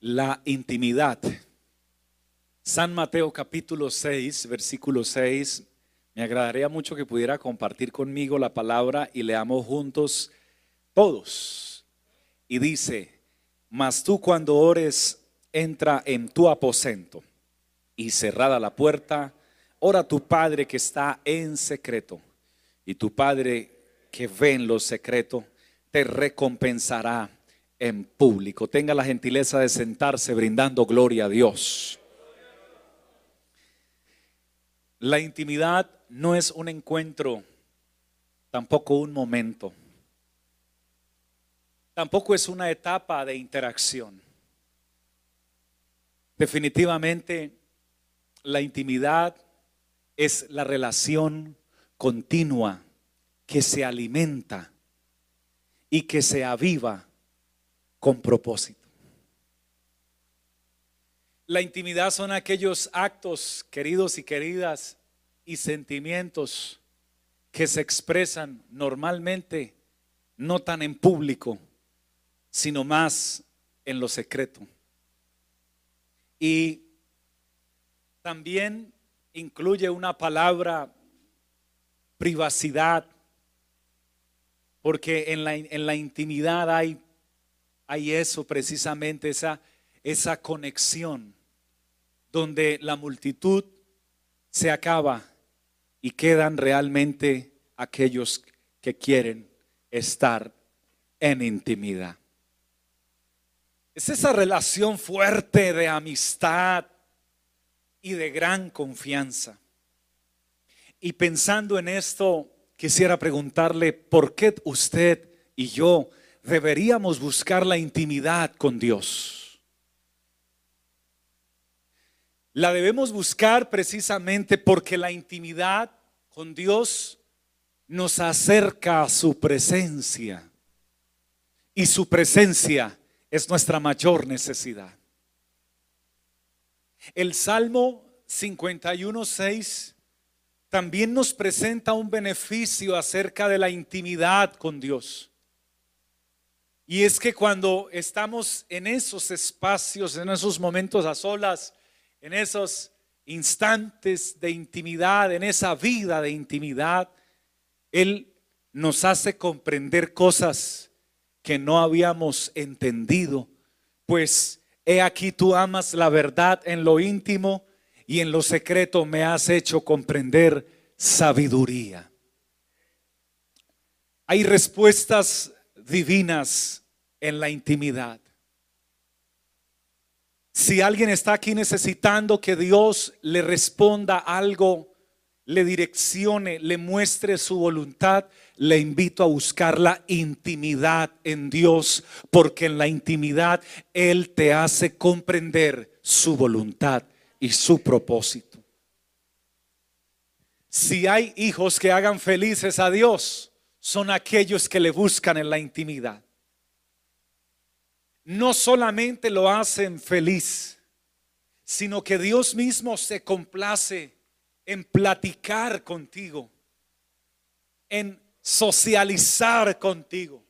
la intimidad. San Mateo capítulo 6, versículo 6. Me agradaría mucho que pudiera compartir conmigo la palabra y leamos juntos todos. Y dice, mas tú cuando ores, entra en tu aposento y cerrada la puerta, ora a tu Padre que está en secreto. Y tu Padre que ve en lo secreto, te recompensará en público. Tenga la gentileza de sentarse brindando gloria a Dios. La intimidad no es un encuentro, tampoco un momento. Tampoco es una etapa de interacción. Definitivamente, la intimidad es la relación continua que se alimenta y que se aviva con propósito. La intimidad son aquellos actos, queridos y queridas, y sentimientos que se expresan normalmente, no tan en público, sino más en lo secreto. Y también incluye una palabra privacidad, porque en la, en la intimidad hay hay eso precisamente, esa, esa conexión donde la multitud se acaba y quedan realmente aquellos que quieren estar en intimidad. Es esa relación fuerte de amistad y de gran confianza. Y pensando en esto, quisiera preguntarle, ¿por qué usted y yo deberíamos buscar la intimidad con Dios. La debemos buscar precisamente porque la intimidad con Dios nos acerca a su presencia. Y su presencia es nuestra mayor necesidad. El Salmo 51.6 también nos presenta un beneficio acerca de la intimidad con Dios. Y es que cuando estamos en esos espacios, en esos momentos a solas, en esos instantes de intimidad, en esa vida de intimidad, Él nos hace comprender cosas que no habíamos entendido. Pues he aquí tú amas la verdad en lo íntimo y en lo secreto me has hecho comprender sabiduría. Hay respuestas divinas en la intimidad. Si alguien está aquí necesitando que Dios le responda algo, le direccione, le muestre su voluntad, le invito a buscar la intimidad en Dios, porque en la intimidad Él te hace comprender su voluntad y su propósito. Si hay hijos que hagan felices a Dios, son aquellos que le buscan en la intimidad no solamente lo hacen feliz, sino que Dios mismo se complace en platicar contigo, en socializar contigo.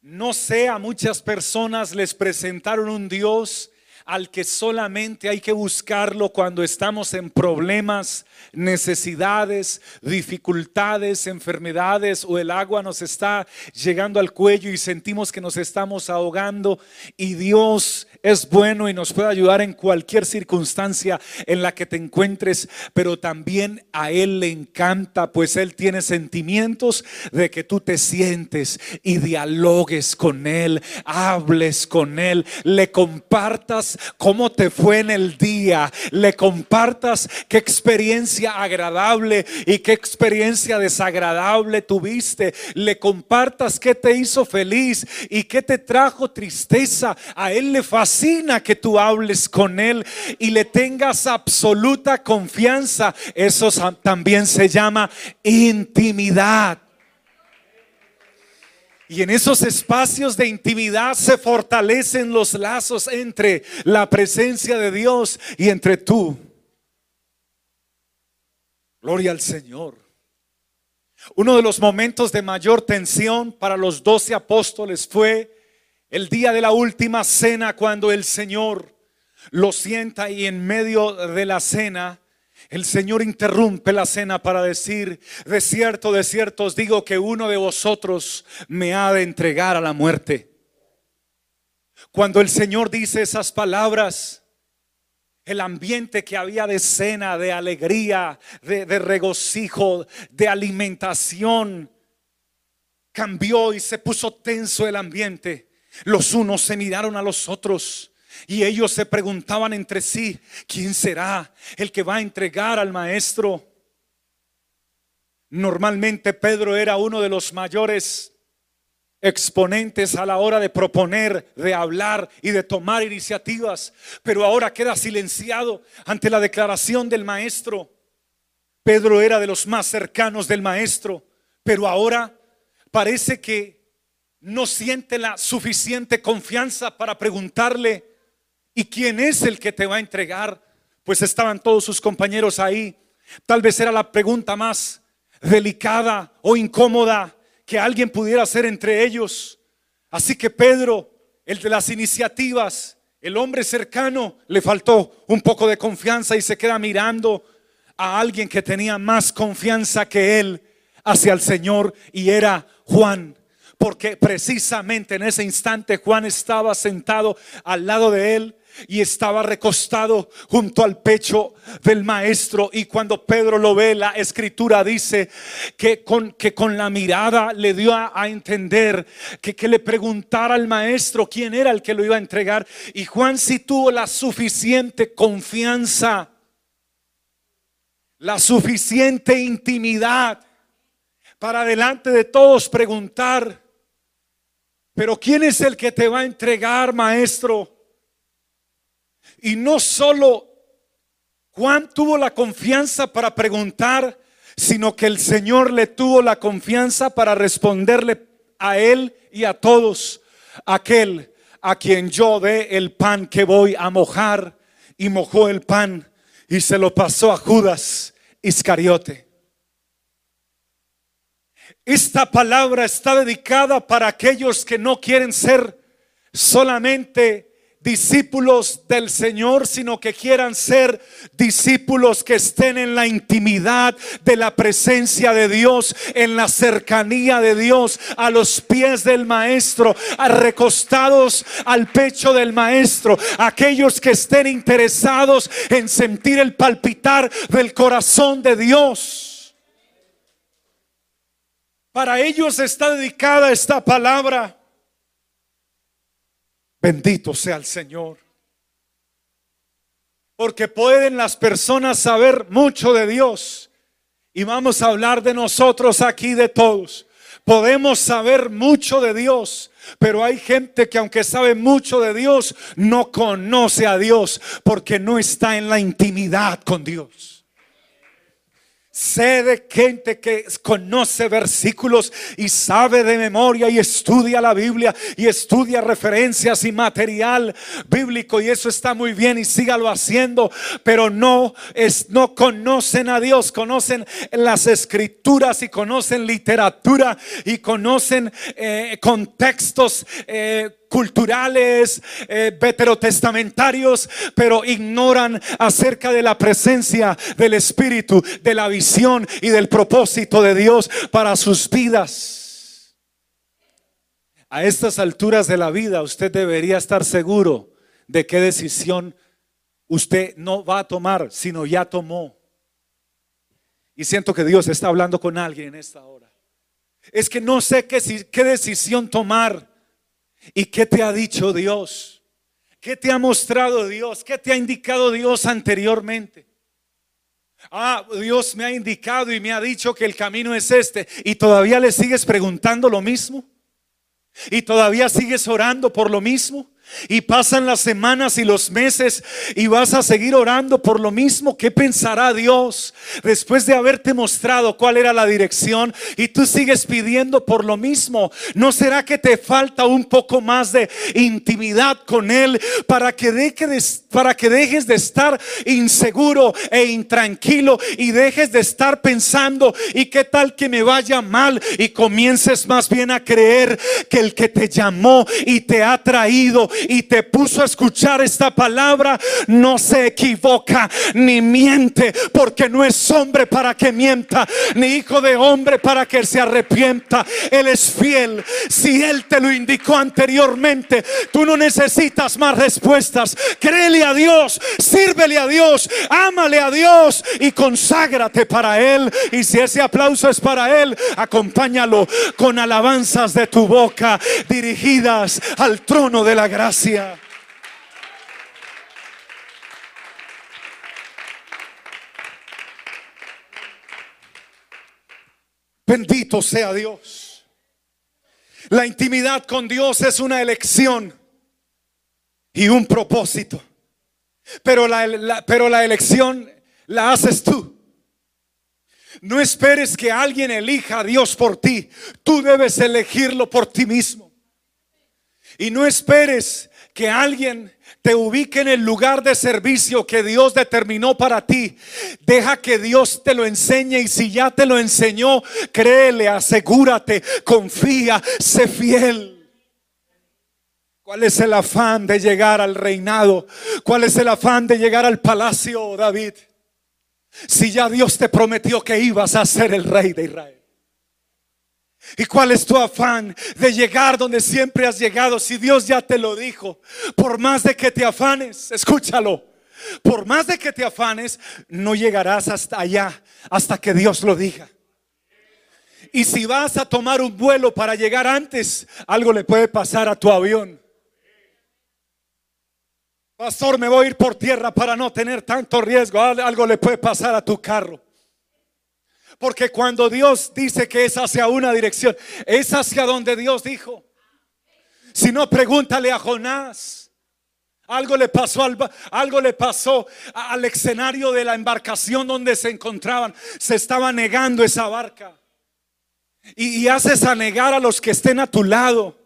No sé, a muchas personas les presentaron un Dios al que solamente hay que buscarlo cuando estamos en problemas, necesidades, dificultades, enfermedades o el agua nos está llegando al cuello y sentimos que nos estamos ahogando y Dios es bueno y nos puede ayudar en cualquier circunstancia en la que te encuentres, pero también a Él le encanta, pues Él tiene sentimientos de que tú te sientes y dialogues con Él, hables con Él, le compartas cómo te fue en el día, le compartas qué experiencia agradable y qué experiencia desagradable tuviste, le compartas qué te hizo feliz y qué te trajo tristeza. A Él le fascina que tú hables con Él y le tengas absoluta confianza. Eso también se llama intimidad. Y en esos espacios de intimidad se fortalecen los lazos entre la presencia de Dios y entre tú. Gloria al Señor. Uno de los momentos de mayor tensión para los doce apóstoles fue el día de la última cena, cuando el Señor lo sienta y en medio de la cena, el Señor interrumpe la cena para decir, de cierto, de cierto os digo que uno de vosotros me ha de entregar a la muerte. Cuando el Señor dice esas palabras, el ambiente que había de cena, de alegría, de, de regocijo, de alimentación, cambió y se puso tenso el ambiente. Los unos se miraron a los otros. Y ellos se preguntaban entre sí, ¿quién será el que va a entregar al maestro? Normalmente Pedro era uno de los mayores exponentes a la hora de proponer, de hablar y de tomar iniciativas, pero ahora queda silenciado ante la declaración del maestro. Pedro era de los más cercanos del maestro, pero ahora parece que no siente la suficiente confianza para preguntarle, ¿y quién es el que te va a entregar? Pues estaban todos sus compañeros ahí. Tal vez era la pregunta más delicada o incómoda que alguien pudiera hacer entre ellos. Así que Pedro, el de las iniciativas, el hombre cercano, le faltó un poco de confianza y se queda mirando a alguien que tenía más confianza que él hacia el Señor y era Juan porque precisamente en ese instante Juan estaba sentado al lado de él y estaba recostado junto al pecho del maestro y cuando Pedro lo ve la escritura dice que con, que con la mirada le dio a, entender que, que le preguntara al maestro quién era el que lo iba a entregar y Juan sí tuvo la suficiente confianza la suficiente intimidad para delante de todos preguntar pero ¿quién es el que te va a entregar, maestro? Y no solo Juan tuvo la confianza para preguntar, sino que el Señor le tuvo la confianza para responderle a él y a todos, aquel a quien yo dé el pan que voy a mojar, y mojó el pan y se lo pasó a Judas Iscariote. Esta palabra está dedicada para aquellos que no quieren ser solamente discípulos del Señor, sino que quieran ser discípulos que estén en la intimidad de la presencia de Dios, en la cercanía de Dios, a los pies del Maestro, recostados al pecho del Maestro, aquellos que estén interesados en sentir el palpitar del corazón de Dios. Para ellos está dedicada esta palabra. Bendito sea el Señor. Porque pueden las personas saber mucho de Dios. Y vamos a hablar de nosotros aquí, de todos. Podemos saber mucho de Dios, pero hay gente que aunque sabe mucho de Dios, no conoce a Dios porque no está en la intimidad con Dios. Sé de gente que conoce versículos y sabe de memoria y estudia la Biblia y estudia referencias y material bíblico y eso está muy bien y sígalo haciendo, pero no es no conocen a Dios, conocen las escrituras y conocen literatura y conocen eh, contextos eh, culturales, eh, veterotestamentarios, pero ignoran acerca de la presencia del Espíritu, de la visión y del propósito de Dios para sus vidas. A estas alturas de la vida usted debería estar seguro de qué decisión usted no va a tomar, sino ya tomó. Y siento que Dios está hablando con alguien en esta hora. Es que no sé qué, qué decisión tomar. ¿Y qué te ha dicho Dios? ¿Qué te ha mostrado Dios? ¿Qué te ha indicado Dios anteriormente? Ah, Dios me ha indicado y me ha dicho que el camino es este. ¿Y todavía le sigues preguntando lo mismo? ¿Y todavía sigues orando por lo mismo? Y pasan las semanas y los meses y vas a seguir orando por lo mismo. ¿Qué pensará Dios después de haberte mostrado cuál era la dirección y tú sigues pidiendo por lo mismo? ¿No será que te falta un poco más de intimidad con Él para que, para que dejes de estar inseguro e intranquilo y dejes de estar pensando y qué tal que me vaya mal y comiences más bien a creer que el que te llamó y te ha traído y te puso a escuchar esta palabra, no se equivoca ni miente, porque no es hombre para que mienta, ni hijo de hombre para que se arrepienta. Él es fiel. Si Él te lo indicó anteriormente, tú no necesitas más respuestas. Créele a Dios, sírvele a Dios, ámale a Dios y conságrate para Él. Y si ese aplauso es para Él, acompáñalo con alabanzas de tu boca dirigidas al trono de la gracia. Bendito sea Dios. La intimidad con Dios es una elección y un propósito. Pero la, pero la elección la haces tú. No esperes que alguien elija a Dios por ti. Tú debes elegirlo por ti mismo. Y no esperes que alguien te ubique en el lugar de servicio que Dios determinó para ti. Deja que Dios te lo enseñe y si ya te lo enseñó, créele, asegúrate, confía, sé fiel. ¿Cuál es el afán de llegar al reinado? ¿Cuál es el afán de llegar al palacio, David? Si ya Dios te prometió que ibas a ser el rey de Israel. ¿Y cuál es tu afán de llegar donde siempre has llegado? Si Dios ya te lo dijo, por más de que te afanes, escúchalo, por más de que te afanes, no llegarás hasta allá, hasta que Dios lo diga. Y si vas a tomar un vuelo para llegar antes, algo le puede pasar a tu avión. Pastor, me voy a ir por tierra para no tener tanto riesgo. Algo le puede pasar a tu carro. Porque cuando Dios dice que es hacia una dirección, es hacia donde Dios dijo. Si no, pregúntale a Jonás. Algo le pasó al, algo le pasó al escenario de la embarcación donde se encontraban. Se estaba negando esa barca. Y, y haces a negar a los que estén a tu lado.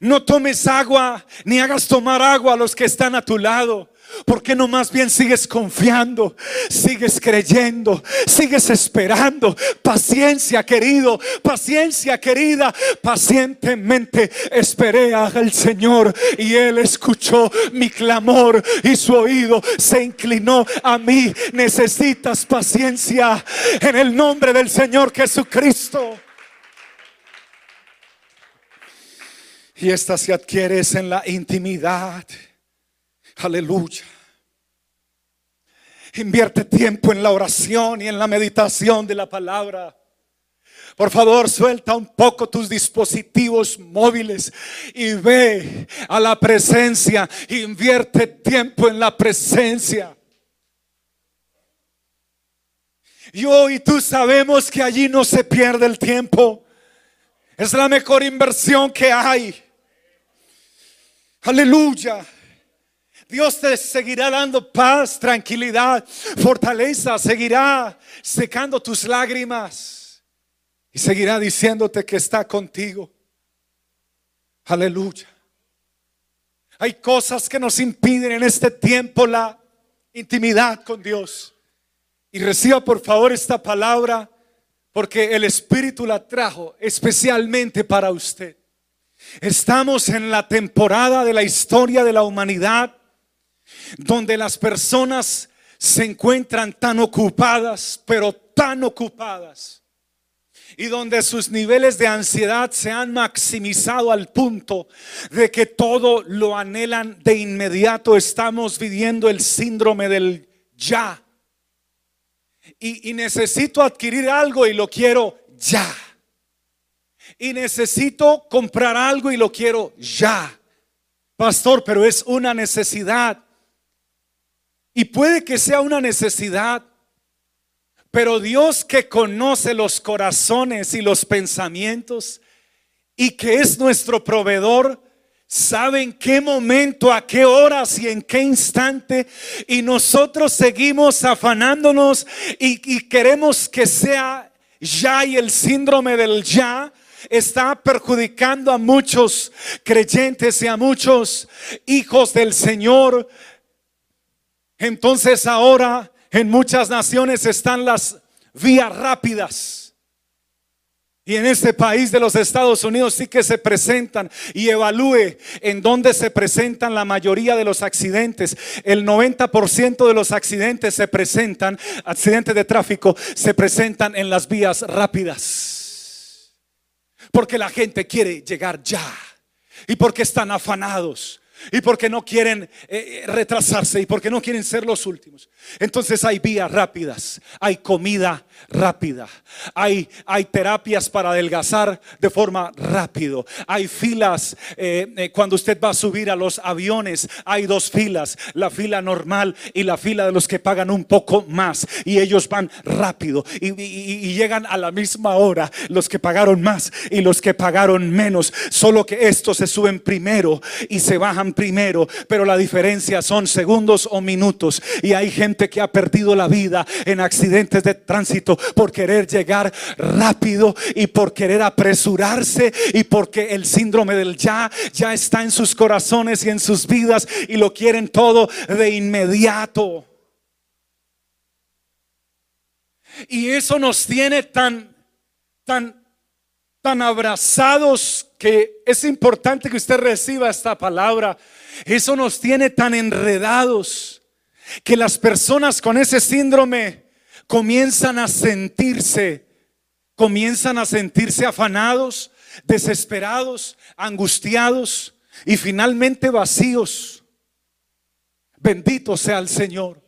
No tomes agua ni hagas tomar agua a los que están a tu lado. ¿Por qué no más bien sigues confiando? Sigues creyendo, sigues esperando. Paciencia, querido, paciencia, querida. Pacientemente esperé al Señor y Él escuchó mi clamor y su oído se inclinó a mí. Necesitas paciencia en el nombre del Señor Jesucristo. Y esta se adquiere en la intimidad Aleluya. Invierte tiempo en la oración y en la meditación de la palabra. Por favor, suelta un poco tus dispositivos móviles y ve a la presencia. Invierte tiempo en la presencia. Yo y tú sabemos que allí no se pierde el tiempo. Es la mejor inversión que hay. Aleluya. Dios te seguirá dando paz, tranquilidad, fortaleza, seguirá secando tus lágrimas y seguirá diciéndote que está contigo. Aleluya. Hay cosas que nos impiden en este tiempo la intimidad con Dios. Y reciba por favor esta palabra porque el Espíritu la trajo especialmente para usted. Estamos en la temporada de la historia de la humanidad donde las personas se encuentran tan ocupadas, pero tan ocupadas, y donde sus niveles de ansiedad se han maximizado al punto de que todo lo anhelan de inmediato. Estamos viviendo el síndrome del ya. Y, necesito adquirir algo y lo quiero ya. Y necesito comprar algo y lo quiero ya. Pastor, pero es una necesidad. Y puede que sea una necesidad, pero Dios que conoce los corazones y los pensamientos y que es nuestro proveedor, sabe en qué momento, a qué horas y en qué instante. Y nosotros seguimos afanándonos y, y queremos que sea ya y el síndrome del ya está perjudicando a muchos creyentes y a muchos hijos del Señor. Entonces ahora en muchas naciones están las vías rápidas. Y en este país de los Estados Unidos sí que se presentan y evalúe en dónde se presentan la mayoría de los accidentes. El 90% de los accidentes se presentan, accidentes de tráfico, se presentan en las vías rápidas. Porque la gente quiere llegar ya. Y porque están afanados y porque no quieren eh, eh, retrasarse y porque no quieren ser los últimos. Entonces hay vías rápidas, hay comida rápida, hay, hay terapias para adelgazar de forma rápido, hay filas eh, cuando usted va a subir a los aviones, hay dos filas, la fila normal y la fila de los que pagan un poco más. Y ellos van rápido y, y llegan a la misma hora los que pagaron más y los que pagaron menos, solo que estos se suben primero y se bajan primero, pero la diferencia son segundos o minutos. Y hay gente que ha perdido la vida en accidentes de tránsito por querer llegar rápido y por querer apresurarse y porque el síndrome del ya ya está en sus corazones y en sus vidas y lo quieren todo de inmediato. Y eso nos tiene tan tan tan abrazados que es importante que usted reciba esta palabra. Eso nos tiene tan enredados que las personas con ese síndrome comienzan a sentirse, comienzan a sentirse afanados, desesperados, angustiados y finalmente vacíos. Bendito sea el Señor.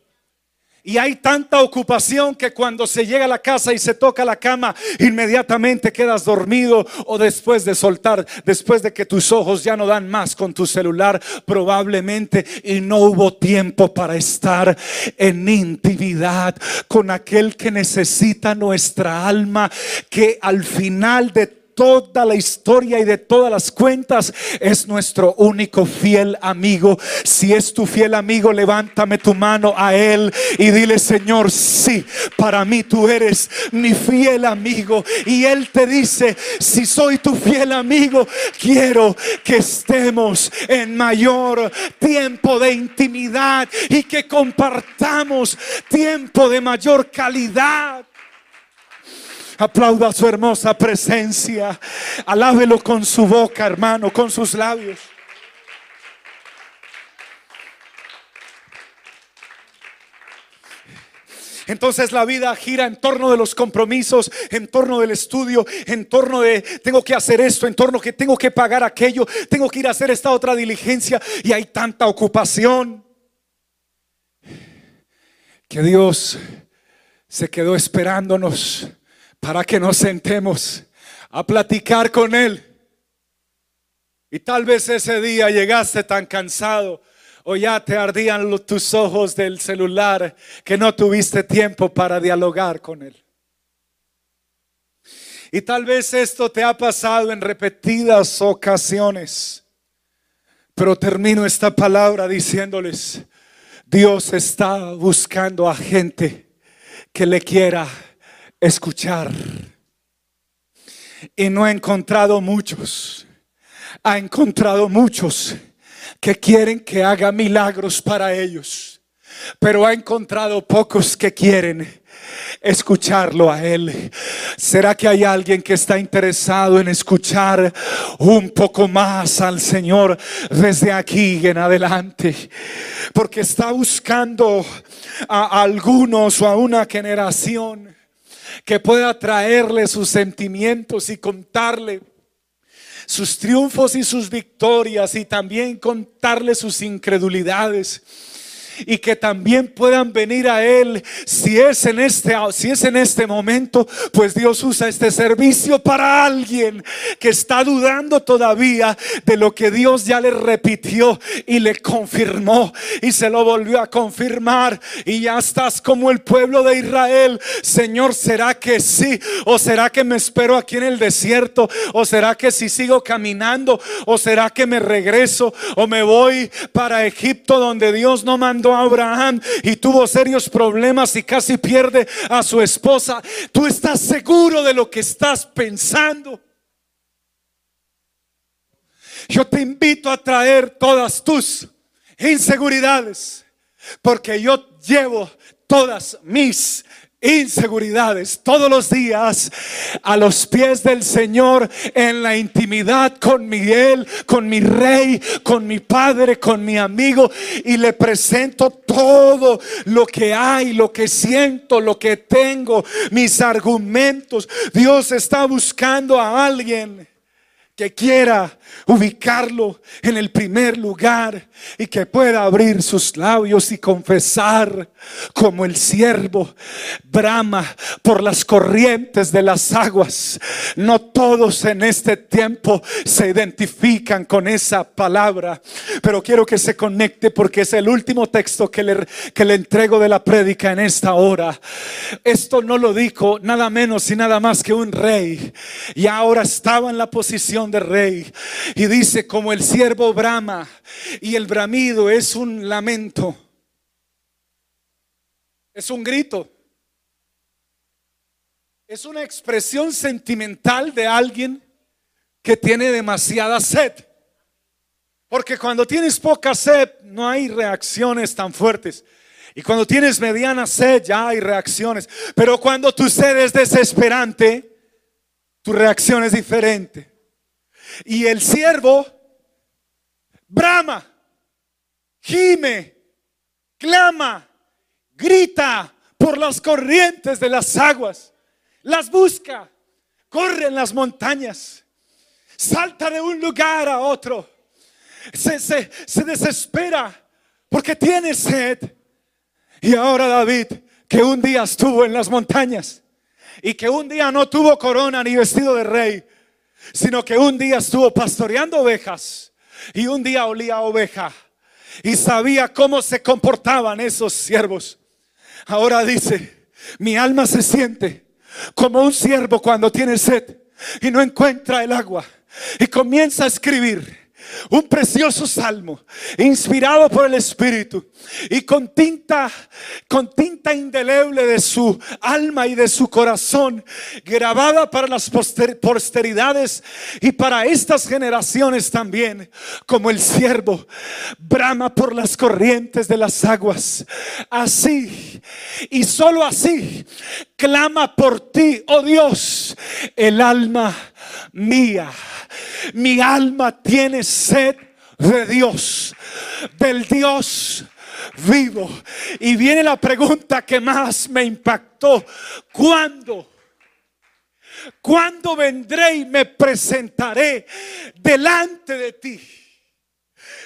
Y hay tanta ocupación que cuando se llega a la casa y se toca la cama, inmediatamente quedas dormido o después de soltar, después de que tus ojos ya no dan más con tu celular, probablemente y no hubo tiempo para estar en intimidad con aquel que necesita nuestra alma, que al final de toda la historia y de todas las cuentas, es nuestro único fiel amigo. Si es tu fiel amigo, levántame tu mano a Él y dile, Señor, sí, para mí tú eres mi fiel amigo. Y Él te dice, si soy tu fiel amigo, quiero que estemos en mayor tiempo de intimidad y que compartamos tiempo de mayor calidad. Aplauda su hermosa presencia. Alábelo con su boca, hermano, con sus labios. Entonces la vida gira en torno de los compromisos, en torno del estudio, en torno de tengo que hacer esto, en torno que tengo que pagar aquello, tengo que ir a hacer esta otra diligencia y hay tanta ocupación que Dios se quedó esperándonos para que nos sentemos a platicar con Él. Y tal vez ese día llegaste tan cansado o ya te ardían tus ojos del celular que no tuviste tiempo para dialogar con Él. Y tal vez esto te ha pasado en repetidas ocasiones. Pero termino esta palabra diciéndoles, Dios está buscando a gente que le quiera escuchar. Y no ha encontrado muchos. Ha encontrado muchos que quieren que haga milagros para ellos. Pero ha encontrado pocos que quieren escucharlo a Él. ¿Será que hay alguien que está interesado en escuchar un poco más al Señor desde aquí en adelante? Porque está buscando a algunos o a una generación que pueda traerle sus sentimientos y contarle sus triunfos y sus victorias y también contarle sus incredulidades. Y que también puedan venir a Él. Si es en este, si es en este momento, pues Dios usa este servicio para alguien que está dudando todavía de lo que Dios ya le repitió y le confirmó y se lo volvió a confirmar y ya estás como el pueblo de Israel. Señor, ¿será que sí? ¿O será que me espero aquí en el desierto? ¿O será que si sigo caminando? ¿O será que me regreso? ¿O me voy para Egipto donde Dios no mandó Abraham y tuvo serios problemas y casi pierde a su esposa? ¿Tú estás seguro de lo que estás pensando? Yo te invito a traer todas tus inseguridades, porque yo llevo todas mis inseguridades todos los días a los pies del Señor en la intimidad con Miguel, con mi rey, con mi padre, con mi amigo y le presento todo lo que hay, lo que siento, lo que tengo, mis argumentos. Dios está buscando a alguien que quiera ubicarlo en el primer lugar y que pueda abrir sus labios y confesar como el siervo brama por las corrientes de las aguas. No todos en este tiempo se identifican con esa palabra, pero quiero que se conecte porque es el último texto que le, que le entrego de la prédica en esta hora. Esto no lo dijo nada menos y nada más que un rey y ahora estaba en la posición de rey y dice, como el siervo brama, y el bramido es un lamento, es un grito, es una expresión sentimental de alguien que tiene demasiada sed. Porque cuando tienes poca sed no hay reacciones tan fuertes. Y cuando tienes mediana sed ya hay reacciones. Pero cuando tu sed es desesperante, tu reacción es diferente. Y el siervo brama, gime, clama, grita por las corrientes de las aguas, las busca, corre en las montañas, salta de un lugar a otro, se, se desespera porque tiene sed. Y ahora David, que un día estuvo en las montañas y que un día no tuvo corona ni vestido de rey, sino que un día estuvo pastoreando ovejas y un día olía oveja y sabía cómo se comportaban esos siervos. Ahora dice, mi alma se siente como un siervo cuando tiene sed y no encuentra el agua y comienza a escribir un precioso salmo inspirado por el Espíritu y con tinta, con tinta indeleble de su alma y de su corazón, grabada para las posteridades y para estas generaciones también, como el siervo brama por las corrientes de las aguas. Así y solo así clama por ti, oh Dios, el alma mía. Mi alma tiene sed de Dios, del Dios vivo. Y viene la pregunta que más me impactó. ¿Cuándo? ¿Cuándo vendré y me presentaré delante de ti?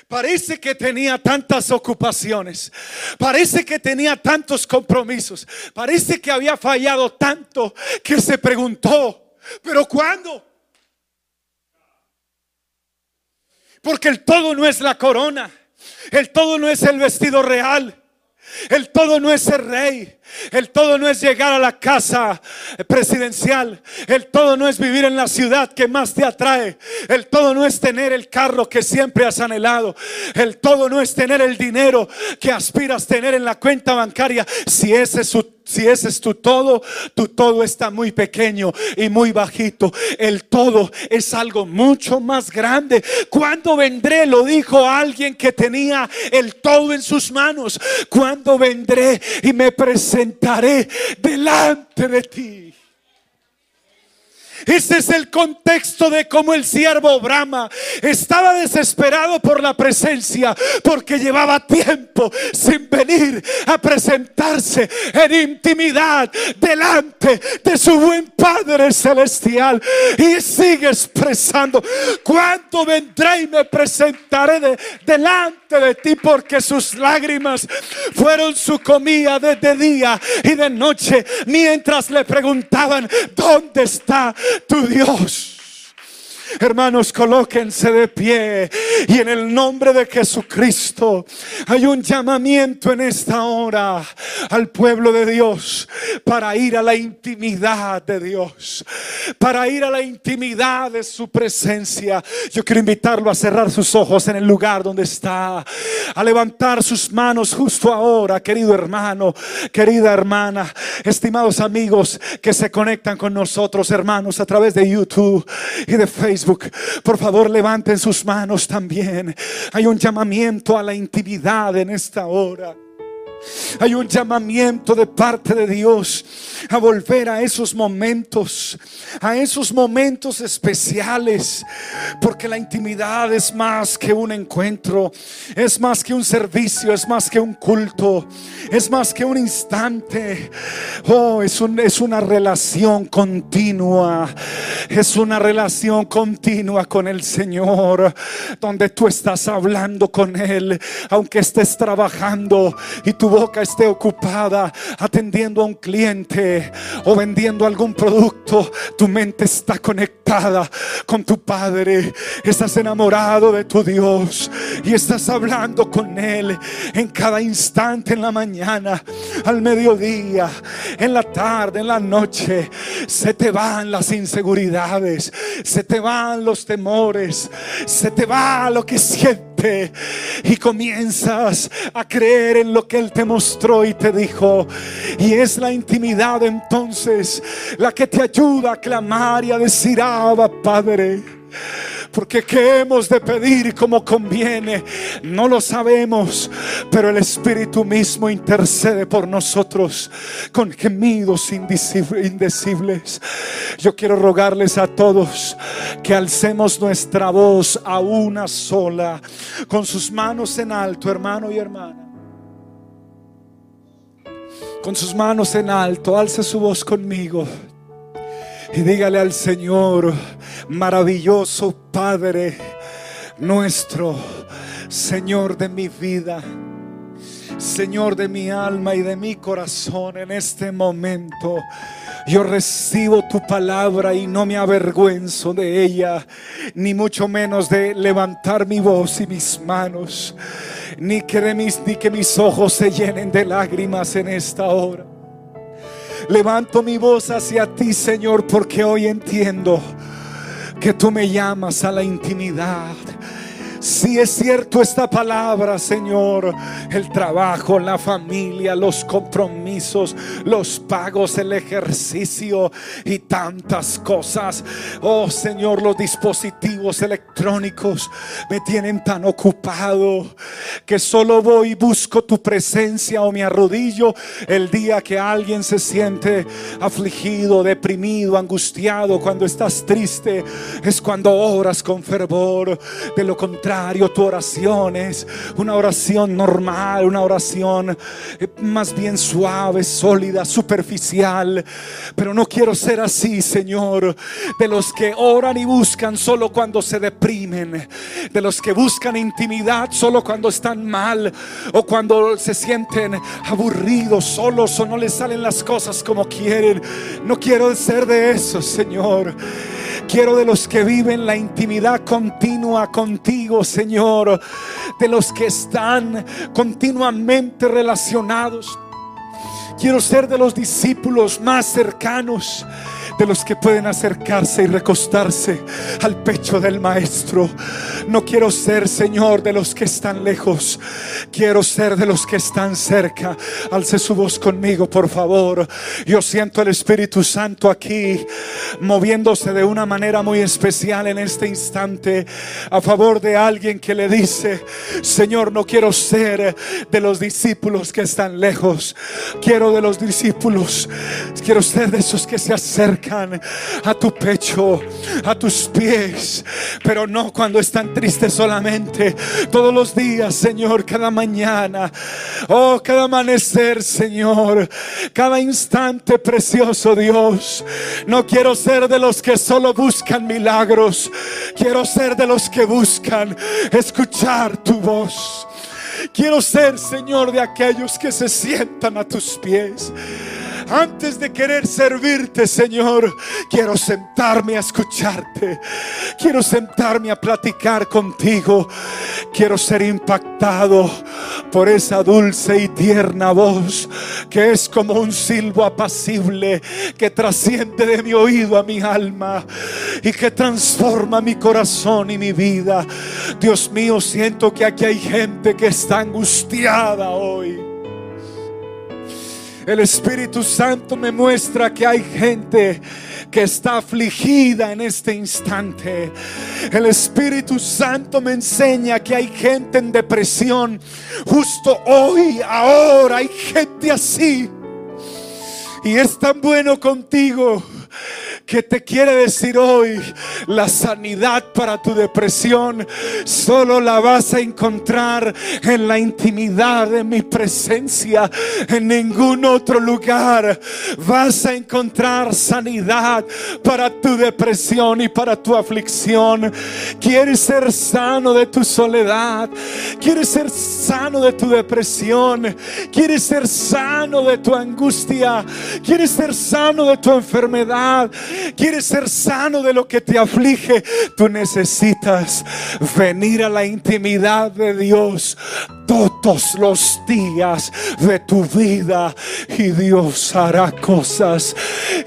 Parece que tenía tantas ocupaciones. Parece que tenía tantos compromisos. Parece que había fallado tanto que se preguntó, ¿pero cuándo? Porque el todo no es la corona. El todo no es el vestido real. El todo no es ser rey. El todo no es llegar a la casa presidencial. El todo no es vivir en la ciudad que más te atrae. El todo no es tener el carro que siempre has anhelado. El todo no es tener el dinero que aspiras tener en la cuenta bancaria. Si ese es tu todo, tu todo está muy pequeño y muy bajito. El todo es algo mucho más grande. Cuando vendré? Lo dijo alguien que tenía el todo en sus manos. Cuando vendré y me presentaré delante de ti? Ese es el contexto de cómo el siervo Brahma estaba desesperado por la presencia porque llevaba tiempo sin venir a presentarse en intimidad delante de su buen Padre celestial. Y sigue expresando cuánto vendré y me presentaré delante de ti porque sus lágrimas fueron su comida desde día y de noche mientras le preguntaban dónde está tu Dios. Hermanos, colóquense de pie y en el nombre de Jesucristo hay un llamamiento en esta hora al pueblo de Dios para ir a la intimidad de Dios, para ir a la intimidad de su presencia. Yo quiero invitarlo a cerrar sus ojos en el lugar donde está, a levantar sus manos justo ahora, querido hermano, querida hermana, estimados amigos que se conectan con nosotros, hermanos, a través de YouTube y de Facebook. Por favor, levanten sus manos también. Hay un llamamiento a la intimidad en esta hora. Hay un llamamiento de parte de Dios a volver a esos momentos, a esos momentos especiales, porque la intimidad es más que un encuentro, es más que un servicio, es más que un culto, es más que un instante. Oh, es, es una relación continua, es una relación continua con el Señor, donde tú estás hablando con Él, aunque estés trabajando y tu boca esté ocupada atendiendo a un cliente o vendiendo algún producto, tu mente está conectada con tu Padre. Estás enamorado de tu Dios y estás hablando con Él en cada instante, en la mañana, al mediodía, en la tarde, en la noche. Se te van las inseguridades, se te van los temores, se te va lo que sientes y comienzas a creer en lo que Él te mostró y te dijo. Y es la intimidad entonces la que te ayuda a clamar y a decir, Abba Padre. Porque qué hemos de pedir como conviene, no lo sabemos, pero el Espíritu mismo intercede por nosotros con gemidos indecibles. Yo quiero rogarles a todos que alcemos nuestra voz a una sola, con sus manos en alto, hermano y hermana. Con sus manos en alto, alce su voz conmigo y dígale al Señor, maravilloso Padre nuestro, Señor de mi vida. Señor de mi alma y de mi corazón en este momento. Yo recibo tu palabra y no me avergüenzo de ella, ni mucho menos de levantar mi voz y mis manos, ni que, mis, ni que mis ojos se llenen de lágrimas en esta hora. Levanto mi voz hacia ti, Señor, porque hoy entiendo que tú me llamas a la intimidad si es cierto esta palabra, Señor, el trabajo, la familia, los compromisos, los pagos, el ejercicio y tantas cosas. Oh Señor, los dispositivos electrónicos me tienen tan ocupado que solo voy y busco tu presencia o me arrodillo el día que alguien se siente afligido, deprimido, angustiado, cuando estás triste, es cuando oras con fervor. De lo contrario, tu oración es una oración normal, una oración eh, más bien suave, sólida, superficial. Pero no quiero ser así, Señor, de los que oran y buscan solo cuando se deprimen, de los que buscan intimidad solo cuando están mal o cuando se sienten aburridos, solos o no les salen las cosas como quieren. No quiero ser de esos, Señor. Quiero de los que viven la intimidad continua contigo, Señor. De los que están continuamente relacionados. Quiero ser de los discípulos más cercanos de los que pueden acercarse y recostarse al pecho del Maestro. No quiero ser, Señor, de los que están lejos. Quiero ser de los que están cerca. Alce su voz conmigo, por favor. Yo siento el Espíritu Santo aquí moviéndose de una manera muy especial en este instante a favor de alguien que le dice, Señor, no quiero ser de los discípulos que están lejos. Quiero de los discípulos. Quiero ser de esos que se acercan a tu pecho, a tus pies. Pero no cuando están tristes solamente. Todos los días, Señor, cada mañana. Oh, cada amanecer, Señor. Cada instante precioso, Dios. No quiero ser de los que solo buscan milagros. Quiero ser de los que buscan escuchar tu voz. Quiero ser, Señor, de aquellos que se sientan a tus pies. Antes de querer servirte, Señor, quiero sentarme a escucharte. Quiero sentarme a platicar contigo. Quiero ser impactado por esa dulce y tierna voz que es como un silbo apacible que trasciende de mi oído a mi alma y que transforma mi corazón y mi vida. Dios mío, siento que aquí hay gente que está angustiada hoy. El Espíritu Santo me muestra que hay gente que está afligida en este instante. El Espíritu Santo me enseña que hay gente en depresión. Justo hoy, ahora, hay gente así. Y es tan bueno contigo que te quiere decir hoy, la sanidad para tu depresión solo la vas a encontrar en la intimidad de mi presencia, en ningún otro lugar vas a encontrar sanidad para tu depresión y para tu aflicción. Quieres ser sano de tu soledad, quieres ser sano de tu depresión, quieres ser sano de tu angustia, quieres ser sano de tu enfermedad quieres ser sano de lo que te aflige, tú necesitas venir a la intimidad de Dios todos los días de tu vida. Y Dios hará cosas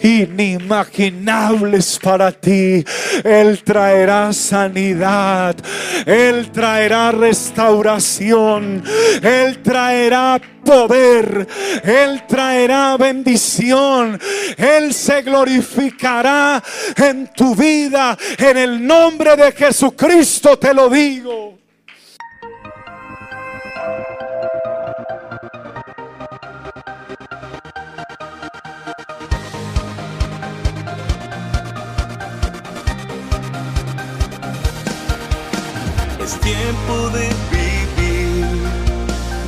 inimaginables para ti. Él traerá sanidad, Él traerá restauración, Él traerá poder, Él traerá bendición, Él se glorificará en tu vida. En el nombre de Jesucristo te lo digo. Es tiempo de vivir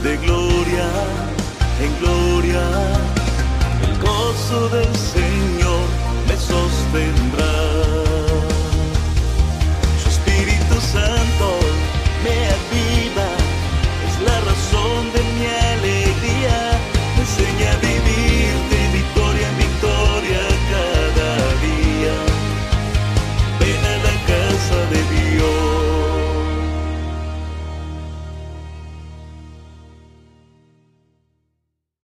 de gloria en gloria, el gozo de baby.